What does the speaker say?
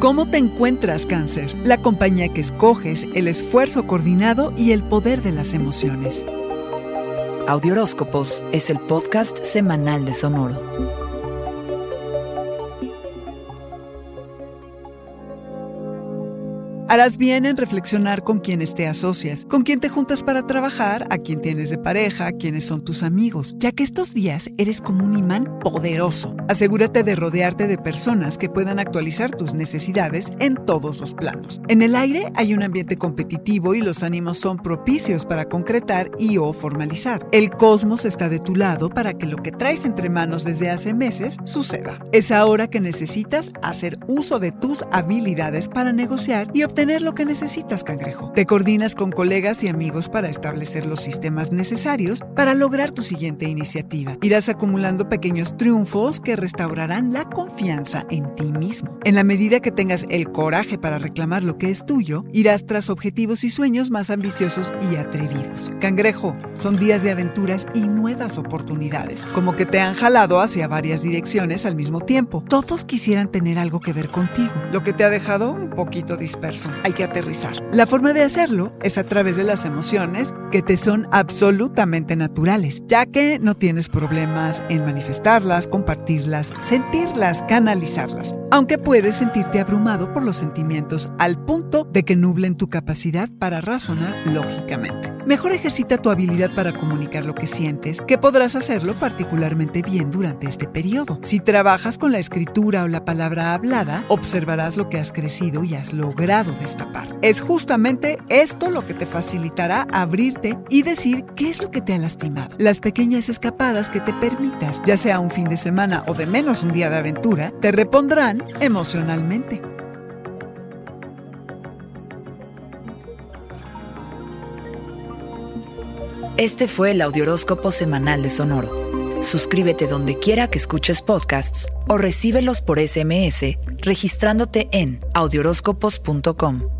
¿Cómo te encuentras, cáncer? La compañía que escoges, el esfuerzo coordinado y el poder de las emociones. Audioróscopos es el podcast semanal de Sonoro. Harás bien en reflexionar con quienes te asocias, con quién te juntas para trabajar, a quién tienes de pareja, quiénes son tus amigos, ya que estos días eres como un imán poderoso. Asegúrate de rodearte de personas que puedan actualizar tus necesidades en todos los planos. En el aire hay un ambiente competitivo y los ánimos son propicios para concretar y o formalizar. El cosmos está de tu lado para que lo que traes entre manos desde hace meses suceda. Es ahora que necesitas hacer uso de tus habilidades para negociar y obtener tener lo que necesitas, cangrejo. Te coordinas con colegas y amigos para establecer los sistemas necesarios para lograr tu siguiente iniciativa. Irás acumulando pequeños triunfos que restaurarán la confianza en ti mismo. En la medida que tengas el coraje para reclamar lo que es tuyo, irás tras objetivos y sueños más ambiciosos y atrevidos. Cangrejo, son días de aventuras y nuevas oportunidades, como que te han jalado hacia varias direcciones al mismo tiempo. Todos quisieran tener algo que ver contigo, lo que te ha dejado un poquito disperso hay que aterrizar. La forma de hacerlo es a través de las emociones que te son absolutamente naturales, ya que no tienes problemas en manifestarlas, compartirlas, sentirlas, canalizarlas, aunque puedes sentirte abrumado por los sentimientos al punto de que nublen tu capacidad para razonar lógicamente. Mejor ejercita tu habilidad para comunicar lo que sientes, que podrás hacerlo particularmente bien durante este periodo. Si trabajas con la escritura o la palabra hablada, observarás lo que has crecido y has logrado destapar. Es justamente esto lo que te facilitará y decir qué es lo que te ha lastimado. Las pequeñas escapadas que te permitas, ya sea un fin de semana o de menos un día de aventura, te repondrán emocionalmente. Este fue el Audioróscopo Semanal de Sonoro. Suscríbete donde quiera que escuches podcasts o recíbelos por SMS registrándote en audioróscopos.com.